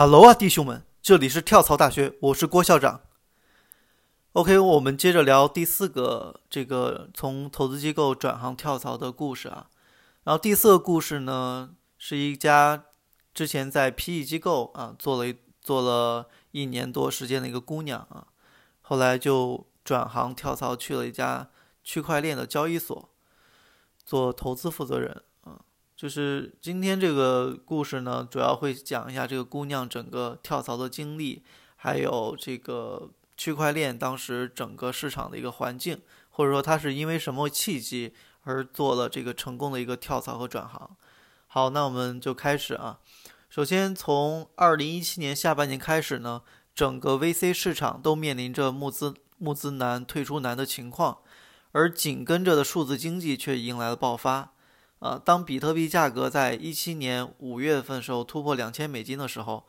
Hello 啊，弟兄们，这里是跳槽大学，我是郭校长。OK，我们接着聊第四个这个从投资机构转行跳槽的故事啊。然后第四个故事呢，是一家之前在 PE 机构啊做了一做了一年多时间的一个姑娘啊，后来就转行跳槽去了一家区块链的交易所做投资负责人。就是今天这个故事呢，主要会讲一下这个姑娘整个跳槽的经历，还有这个区块链当时整个市场的一个环境，或者说她是因为什么契机而做了这个成功的一个跳槽和转行。好，那我们就开始啊。首先从二零一七年下半年开始呢，整个 VC 市场都面临着募资募资难、退出难的情况，而紧跟着的数字经济却迎来了爆发。啊，当比特币价格在一七年五月份时候突破两千美金的时候，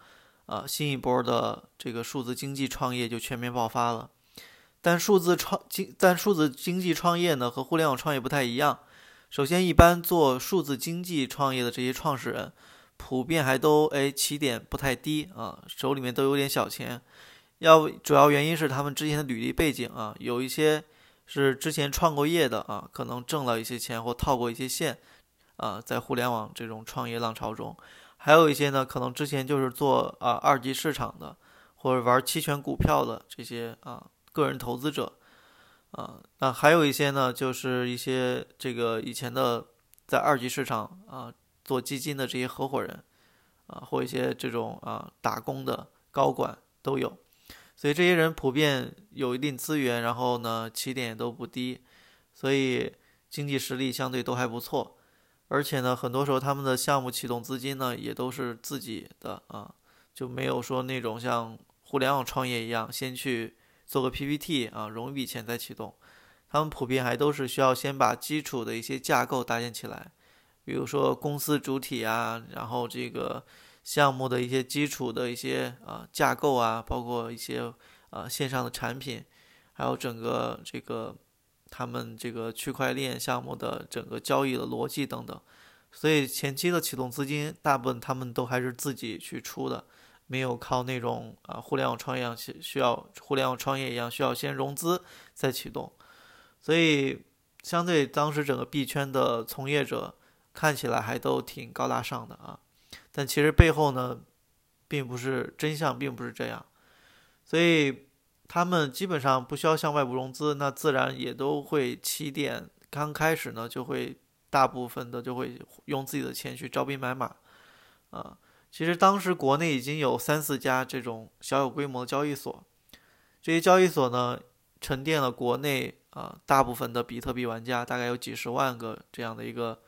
啊，新一波的这个数字经济创业就全面爆发了。但数字创经，但数字经济创业呢和互联网创业不太一样。首先，一般做数字经济创业的这些创始人，普遍还都哎起点不太低啊，手里面都有点小钱。要主要原因是他们之前的履历背景啊，有一些是之前创过业的啊，可能挣了一些钱或套过一些线。啊，在互联网这种创业浪潮中，还有一些呢，可能之前就是做啊二级市场的，或者玩期权股票的这些啊个人投资者，啊，那还有一些呢，就是一些这个以前的在二级市场啊做基金的这些合伙人，啊，或一些这种啊打工的高管都有，所以这些人普遍有一定资源，然后呢起点也都不低，所以经济实力相对都还不错。而且呢，很多时候他们的项目启动资金呢，也都是自己的啊，就没有说那种像互联网创业一样，先去做个 PPT 啊，融一笔钱再启动。他们普遍还都是需要先把基础的一些架构搭建起来，比如说公司主体啊，然后这个项目的一些基础的一些啊架构啊，包括一些啊线上的产品，还有整个这个。他们这个区块链项目的整个交易的逻辑等等，所以前期的启动资金大部分他们都还是自己去出的，没有靠那种啊互联网创业样需要互联网创业一样需要先融资再启动，所以相对当时整个币圈的从业者看起来还都挺高大上的啊，但其实背后呢，并不是真相，并不是这样，所以。他们基本上不需要向外部融资，那自然也都会起点。刚开始呢，就会大部分的就会用自己的钱去招兵买马，啊，其实当时国内已经有三四家这种小有规模的交易所，这些交易所呢，沉淀了国内啊大部分的比特币玩家，大概有几十万个这样的一个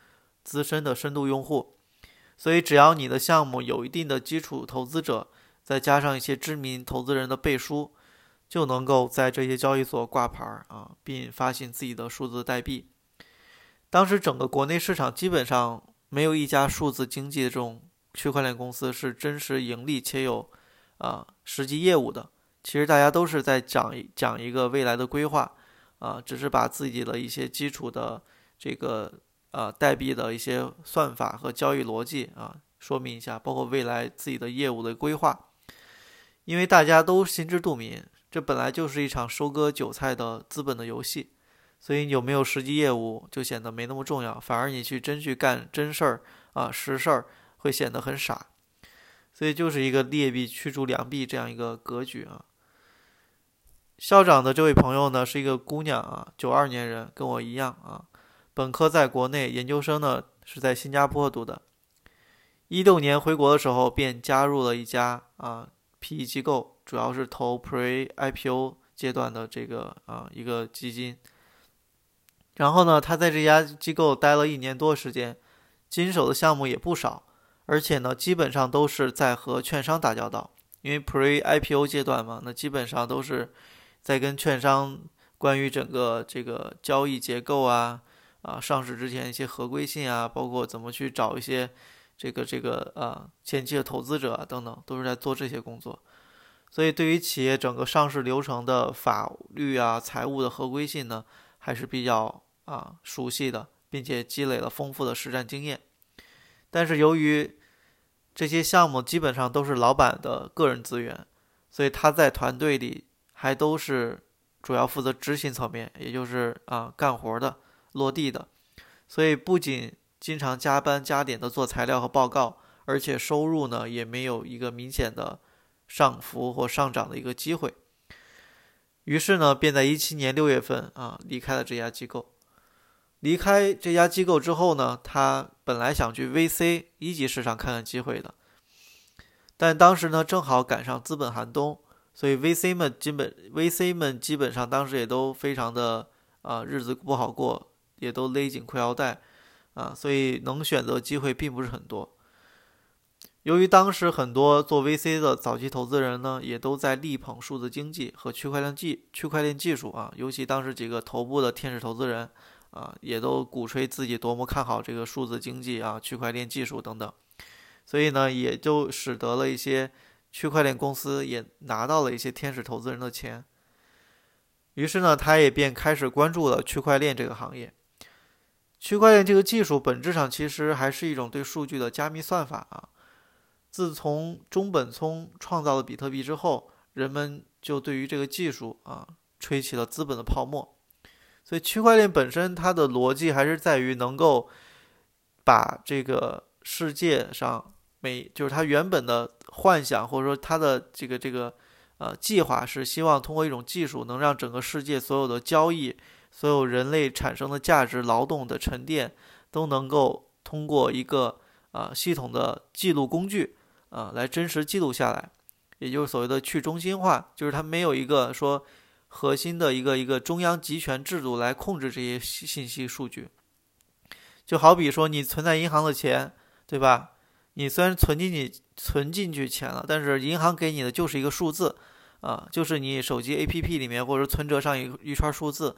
资深的深度用户，所以只要你的项目有一定的基础投资者，再加上一些知名投资人的背书。就能够在这些交易所挂牌啊，并发行自己的数字代币。当时整个国内市场基本上没有一家数字经济的这种区块链公司是真实盈利且有啊实际业务的。其实大家都是在讲讲一个未来的规划啊，只是把自己的一些基础的这个啊代币的一些算法和交易逻辑啊说明一下，包括未来自己的业务的规划。因为大家都心知肚明。这本来就是一场收割韭菜的资本的游戏，所以有没有实际业务就显得没那么重要，反而你去真去干真事儿啊实事儿会显得很傻，所以就是一个劣币驱逐良币这样一个格局啊。校长的这位朋友呢是一个姑娘啊，九二年人，跟我一样啊，本科在国内，研究生呢是在新加坡读的，一六年回国的时候便加入了一家啊 PE 机构。主要是投 Pre IPO 阶段的这个啊一个基金，然后呢，他在这家机构待了一年多时间，经手的项目也不少，而且呢，基本上都是在和券商打交道，因为 Pre IPO 阶段嘛，那基本上都是在跟券商关于整个这个交易结构啊啊上市之前一些合规性啊，包括怎么去找一些这个这个啊前期的投资者啊等等，都是在做这些工作。所以，对于企业整个上市流程的法律啊、财务的合规性呢，还是比较啊熟悉的，并且积累了丰富的实战经验。但是，由于这些项目基本上都是老板的个人资源，所以他在团队里还都是主要负责执行层面，也就是啊干活的、落地的，所以不仅经常加班加点的做材料和报告，而且收入呢也没有一个明显的上浮或上涨的一个机会。于是呢，便在一七年六月份啊离开了这家机构。离开这家机构之后呢，他本来想去 VC 一级市场看看机会的，但当时呢正好赶上资本寒冬，所以 VC 们基本 VC 们基本上当时也都非常的啊日子不好过，也都勒紧裤腰带啊，所以能选择机会并不是很多。由于当时很多做 VC 的早期投资人呢，也都在力捧数字经济和区块链技区块链技术啊，尤其当时几个头部的天使投资人。啊，也都鼓吹自己多么看好这个数字经济啊、区块链技术等等，所以呢，也就使得了一些区块链公司也拿到了一些天使投资人的钱。于是呢，他也便开始关注了区块链这个行业。区块链这个技术本质上其实还是一种对数据的加密算法啊。自从中本聪创造了比特币之后，人们就对于这个技术啊吹起了资本的泡沫。所以，区块链本身它的逻辑还是在于能够把这个世界上每就是它原本的幻想，或者说它的这个这个呃计划是希望通过一种技术，能让整个世界所有的交易、所有人类产生的价值、劳动的沉淀，都能够通过一个啊系统的记录工具啊来真实记录下来，也就是所谓的去中心化，就是它没有一个说。核心的一个一个中央集权制度来控制这些信息数据，就好比说你存在银行的钱，对吧？你虽然存进去存进去钱了，但是银行给你的就是一个数字，啊，就是你手机 APP 里面或者存折上一一串数字。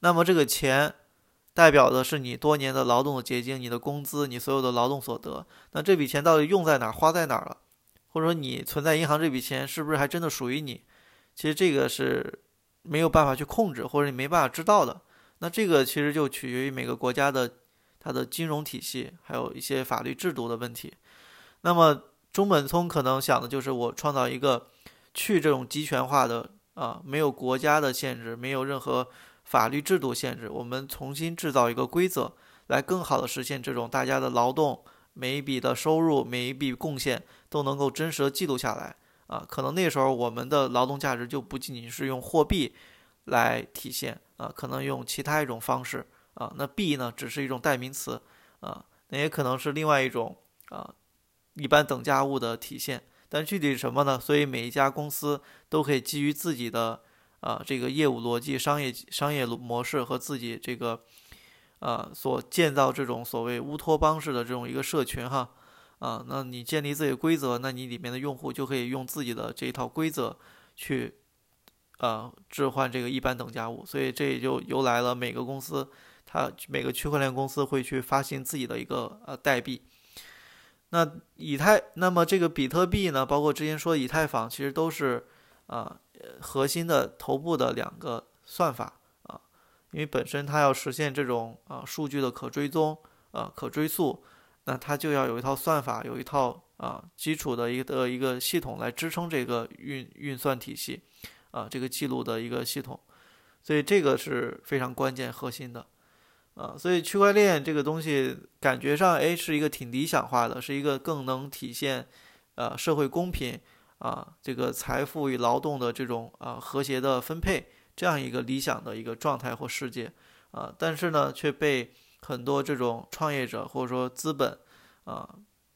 那么这个钱代表的是你多年的劳动的结晶，你的工资，你所有的劳动所得。那这笔钱到底用在哪儿，花在哪儿了？或者说你存在银行这笔钱是不是还真的属于你？其实这个是。没有办法去控制，或者你没办法知道的，那这个其实就取决于每个国家的它的金融体系，还有一些法律制度的问题。那么中本聪可能想的就是我创造一个去这种集权化的啊，没有国家的限制，没有任何法律制度限制，我们重新制造一个规则，来更好的实现这种大家的劳动每一笔的收入，每一笔贡献都能够真实的记录下来。啊，可能那时候我们的劳动价值就不仅仅是用货币来体现啊，可能用其他一种方式啊。那币呢，只是一种代名词啊，那也可能是另外一种啊一般等价物的体现。但具体是什么呢？所以每一家公司都可以基于自己的啊这个业务逻辑、商业商业模式和自己这个呃所建造这种所谓乌托邦式的这种一个社群哈。啊，那你建立自己的规则，那你里面的用户就可以用自己的这一套规则去，呃，置换这个一般等价物。所以这也就由来了每个公司，它每个区块链公司会去发行自己的一个呃代币。那以太，那么这个比特币呢，包括之前说以太坊，其实都是啊核心的头部的两个算法啊，因为本身它要实现这种啊数据的可追踪啊可追溯。那它就要有一套算法，有一套啊基础的一个一个系统来支撑这个运运算体系，啊这个记录的一个系统，所以这个是非常关键核心的，啊所以区块链这个东西感觉上哎是一个挺理想化的，是一个更能体现呃社会公平啊这个财富与劳动的这种啊和谐的分配这样一个理想的一个状态或世界啊，但是呢却被。很多这种创业者或者说资本，啊，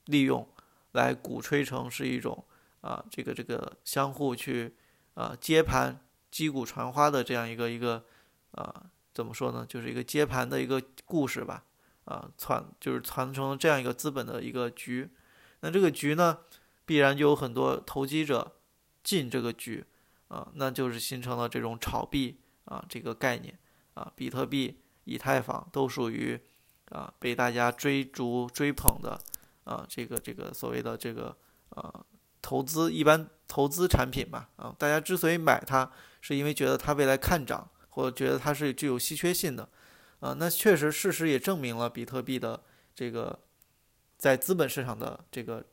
利用来鼓吹成是一种啊，这个这个相互去啊接盘、击鼓传花的这样一个一个啊，怎么说呢？就是一个接盘的一个故事吧，啊，传就是传承这样一个资本的一个局。那这个局呢，必然就有很多投机者进这个局，啊，那就是形成了这种炒币啊这个概念啊，比特币。以太坊都属于啊被大家追逐追捧的啊这个这个所谓的这个啊投资一般投资产品吧啊大家之所以买它是因为觉得它未来看涨或者觉得它是具有稀缺性的啊那确实事实也证明了比特币的这个在资本市场的这个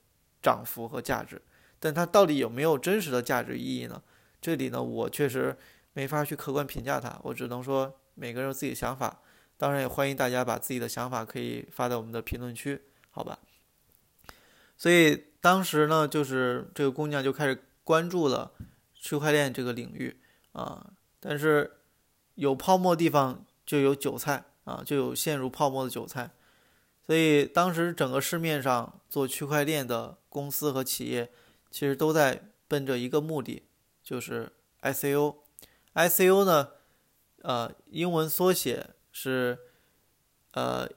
涨幅和价值，但它到底有没有真实的价值意义呢？这里呢，我确实没法去客观评价它，我只能说每个人有自己的想法。当然也欢迎大家把自己的想法可以发在我们的评论区，好吧？所以当时呢，就是这个姑娘就开始关注了区块链这个领域啊，但是有泡沫地方就有韭菜啊，就有陷入泡沫的韭菜。所以当时整个市面上做区块链的公司和企业，其实都在奔着一个目的，就是 ICO。ICO 呢，呃，英文缩写。是，呃，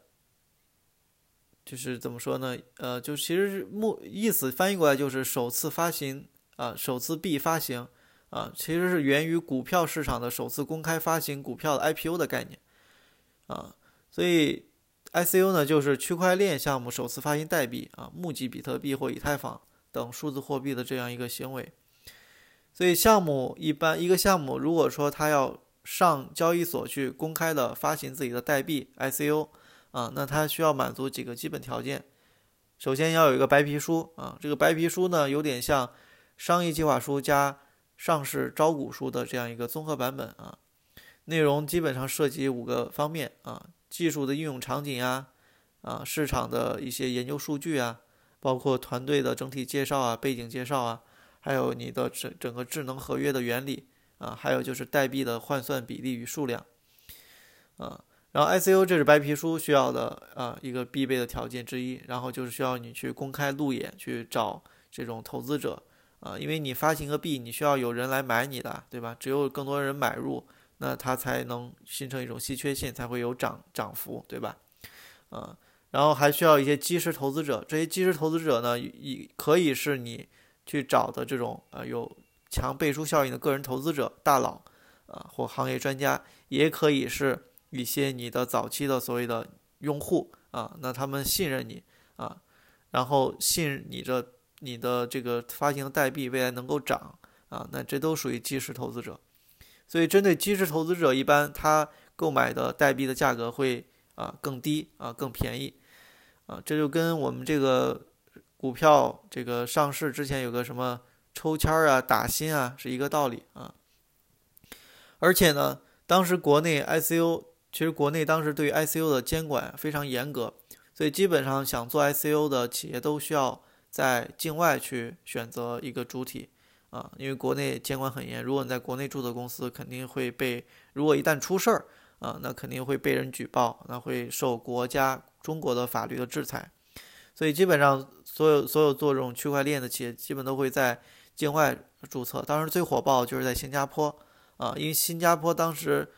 就是怎么说呢？呃，就其实目意思翻译过来就是首次发行啊，首次币发行啊，其实是源于股票市场的首次公开发行股票的 IPO 的概念啊。所以 I C U 呢，就是区块链项目首次发行代币啊，募集比特币或以太坊等数字货币的这样一个行为。所以项目一般一个项目，如果说它要上交易所去公开的发行自己的代币 I C U 啊，那它需要满足几个基本条件。首先要有一个白皮书啊，这个白皮书呢有点像商业计划书加上市招股书的这样一个综合版本啊。内容基本上涉及五个方面啊：技术的应用场景啊，啊市场的一些研究数据啊，包括团队的整体介绍啊、背景介绍啊，还有你的整整个智能合约的原理。啊，还有就是代币的换算比例与数量，啊，然后 ICO 这是白皮书需要的啊一个必备的条件之一，然后就是需要你去公开路演去找这种投资者啊，因为你发行个币，你需要有人来买你的，对吧？只有更多人买入，那它才能形成一种稀缺性，才会有涨涨幅，对吧？啊，然后还需要一些基石投资者，这些基石投资者呢，也可以是你去找的这种呃有。强背书效应的个人投资者、大佬，啊，或行业专家，也可以是一些你的早期的所谓的用户啊，那他们信任你啊，然后信你的你的这个发行的代币未来能够涨啊，那这都属于基石投资者。所以，针对基石投资者，一般他购买的代币的价格会啊更低啊更便宜啊，这就跟我们这个股票这个上市之前有个什么。抽签儿啊，打新啊，是一个道理啊。而且呢，当时国内 ICO，其实国内当时对 ICO 的监管非常严格，所以基本上想做 ICO 的企业都需要在境外去选择一个主体啊，因为国内监管很严。如果你在国内注册公司，肯定会被，如果一旦出事儿啊，那肯定会被人举报，那会受国家中国的法律的制裁。所以基本上所有所有做这种区块链的企业，基本都会在。境外注册，当时最火爆就是在新加坡啊，因为新加坡当时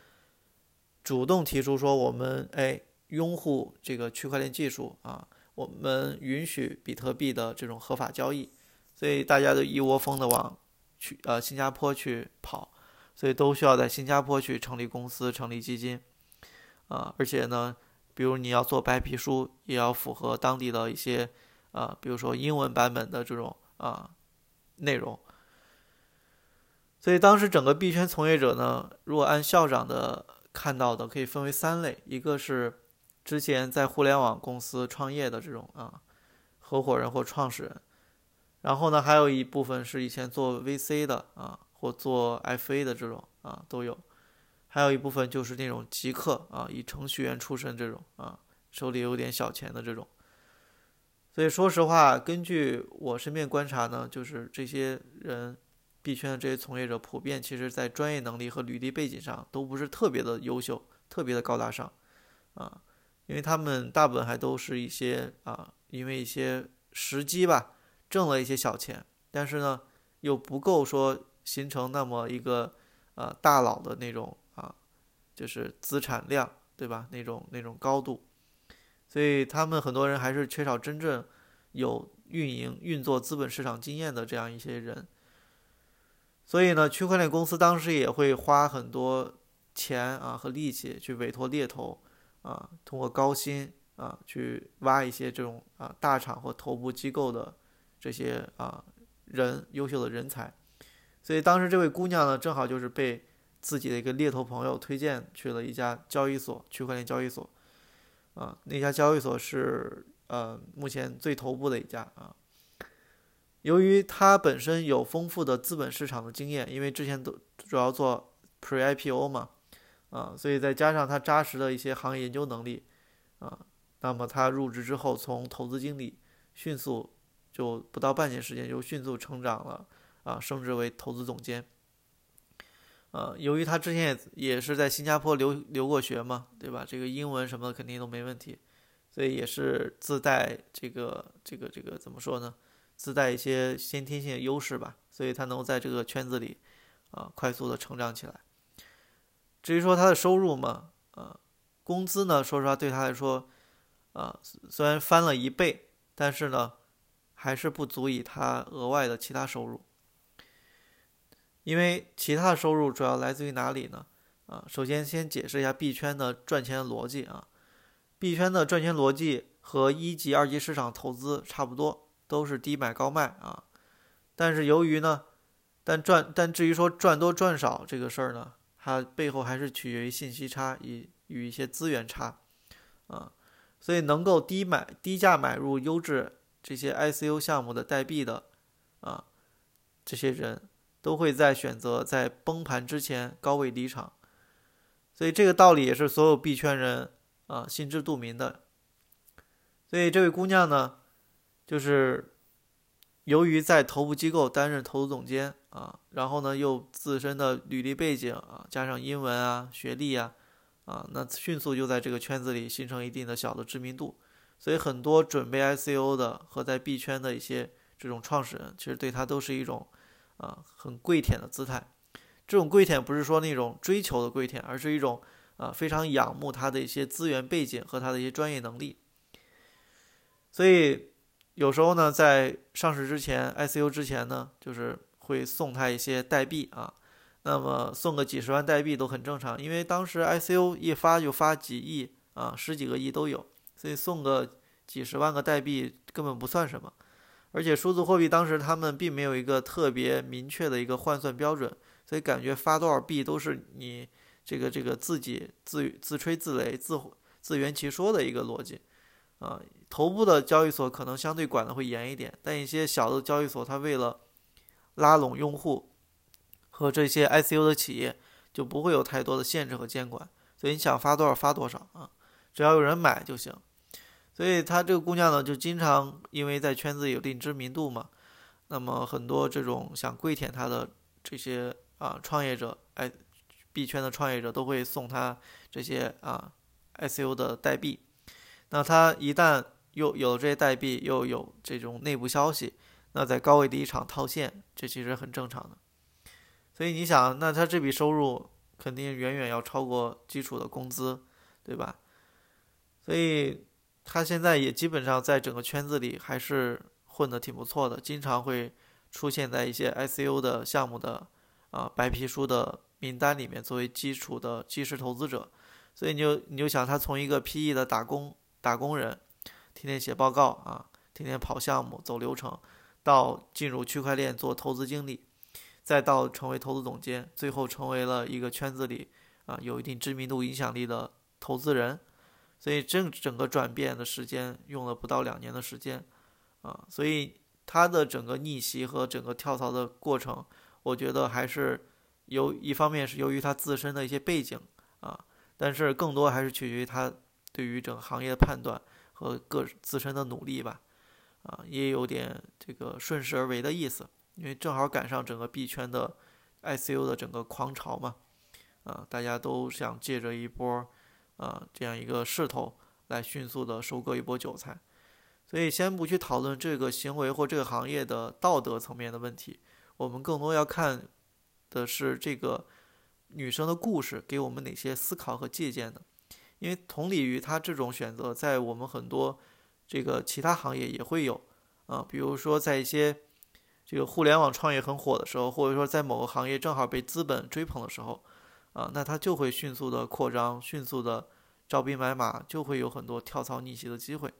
主动提出说，我们哎拥护这个区块链技术啊，我们允许比特币的这种合法交易，所以大家都一窝蜂的往去呃新加坡去跑，所以都需要在新加坡去成立公司、成立基金啊，而且呢，比如你要做白皮书，也要符合当地的一些啊，比如说英文版本的这种啊。内容，所以当时整个币圈从业者呢，如果按校长的看到的，可以分为三类：一个是之前在互联网公司创业的这种啊合伙人或创始人，然后呢，还有一部分是以前做 VC 的啊或做 FA 的这种啊都有，还有一部分就是那种极客啊，以程序员出身这种啊，手里有点小钱的这种。所以说实话，根据我身边观察呢，就是这些人，币圈的这些从业者，普遍其实在专业能力和履历背景上都不是特别的优秀，特别的高大上，啊，因为他们大部分还都是一些啊，因为一些时机吧，挣了一些小钱，但是呢，又不够说形成那么一个呃大佬的那种啊，就是资产量，对吧？那种那种高度。所以他们很多人还是缺少真正有运营运作资本市场经验的这样一些人。所以呢，区块链公司当时也会花很多钱啊和力气去委托猎头啊，通过高薪啊去挖一些这种啊大厂或头部机构的这些啊人优秀的人才。所以当时这位姑娘呢，正好就是被自己的一个猎头朋友推荐去了一家交易所，区块链交易所。啊，那家交易所是呃目前最头部的一家啊，由于他本身有丰富的资本市场的经验，因为之前都主要做 Pre-IPO 嘛，啊，所以再加上他扎实的一些行业研究能力，啊，那么他入职之后，从投资经理迅速就不到半年时间就迅速成长了，啊，升职为投资总监。呃，由于他之前也也是在新加坡留留过学嘛，对吧？这个英文什么的肯定都没问题，所以也是自带这个这个这个怎么说呢？自带一些先天性的优势吧，所以他能够在这个圈子里啊快速的成长起来。至于说他的收入嘛，啊，工资呢，说实话对他来说，啊，虽然翻了一倍，但是呢，还是不足以他额外的其他收入。因为其他收入主要来自于哪里呢？啊，首先先解释一下币圈的赚钱逻辑啊。币圈的赚钱逻辑和一级、二级市场投资差不多，都是低买高卖啊。但是由于呢，但赚但至于说赚多赚少这个事儿呢，它背后还是取决于信息差与与一些资源差啊。所以能够低买低价买入优质这些 ICO 项目的代币的啊，这些人。都会在选择在崩盘之前高位离场，所以这个道理也是所有币圈人啊心知肚明的。所以这位姑娘呢，就是由于在头部机构担任投资总监啊，然后呢又自身的履历背景啊，加上英文啊、学历啊，啊，那迅速就在这个圈子里形成一定的小的知名度。所以很多准备 ICO 的和在币圈的一些这种创始人，其实对他都是一种。啊，很跪舔的姿态，这种跪舔不是说那种追求的跪舔，而是一种啊非常仰慕他的一些资源背景和他的一些专业能力。所以有时候呢，在上市之前，ICO 之前呢，就是会送他一些代币啊，那么送个几十万代币都很正常，因为当时 ICO 一发就发几亿啊，十几个亿都有，所以送个几十万个代币根本不算什么。而且数字货币当时他们并没有一个特别明确的一个换算标准，所以感觉发多少币都是你这个这个自己自自吹自擂、自自圆其说的一个逻辑，啊，头部的交易所可能相对管的会严一点，但一些小的交易所它为了拉拢用户和这些 ICO 的企业就不会有太多的限制和监管，所以你想发多少发多少啊，只要有人买就行。所以她这个姑娘呢，就经常因为在圈子有一定知名度嘛，那么很多这种想跪舔她的这些啊创业者，哎，币圈的创业者都会送她这些啊 ICO 的代币。那她一旦又有这些代币，又有这种内部消息，那在高位的一场套现，这其实很正常的。所以你想，那她这笔收入肯定远远要超过基础的工资，对吧？所以。他现在也基本上在整个圈子里还是混得挺不错的，经常会出现在一些 ICO 的项目的啊白皮书的名单里面，作为基础的基石投资者。所以你就你就想，他从一个 PE 的打工打工人，天天写报告啊，天天跑项目走流程，到进入区块链做投资经理，再到成为投资总监，最后成为了一个圈子里啊有一定知名度影响力的投资人。所以整整个转变的时间用了不到两年的时间，啊，所以他的整个逆袭和整个跳槽的过程，我觉得还是由一方面是由于他自身的一些背景啊，但是更多还是取决于他对于整个行业的判断和个自身的努力吧，啊，也有点这个顺势而为的意思，因为正好赶上整个币圈的 ICU 的整个狂潮嘛，啊，大家都想借着一波。啊，这样一个势头来迅速的收割一波韭菜，所以先不去讨论这个行为或这个行业的道德层面的问题，我们更多要看的是这个女生的故事给我们哪些思考和借鉴的。因为同理于她这种选择，在我们很多这个其他行业也会有啊，比如说在一些这个互联网创业很火的时候，或者说在某个行业正好被资本追捧的时候。啊，那它就会迅速的扩张，迅速的招兵买马，就会有很多跳槽逆袭的机会。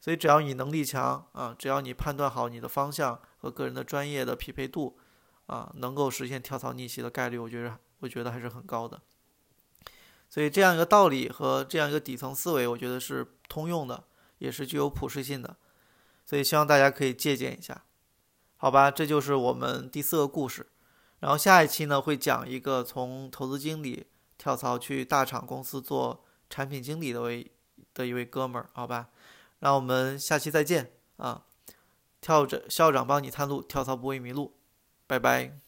所以只要你能力强啊，只要你判断好你的方向和个人的专业的匹配度啊，能够实现跳槽逆袭的概率，我觉得我觉得还是很高的。所以这样一个道理和这样一个底层思维，我觉得是通用的，也是具有普适性的。所以希望大家可以借鉴一下。好吧，这就是我们第四个故事。然后下一期呢，会讲一个从投资经理跳槽去大厂公司做产品经理的位的一位哥们儿，好吧。那我们下期再见啊！跳着校长帮你探路，跳槽不会迷路，拜拜。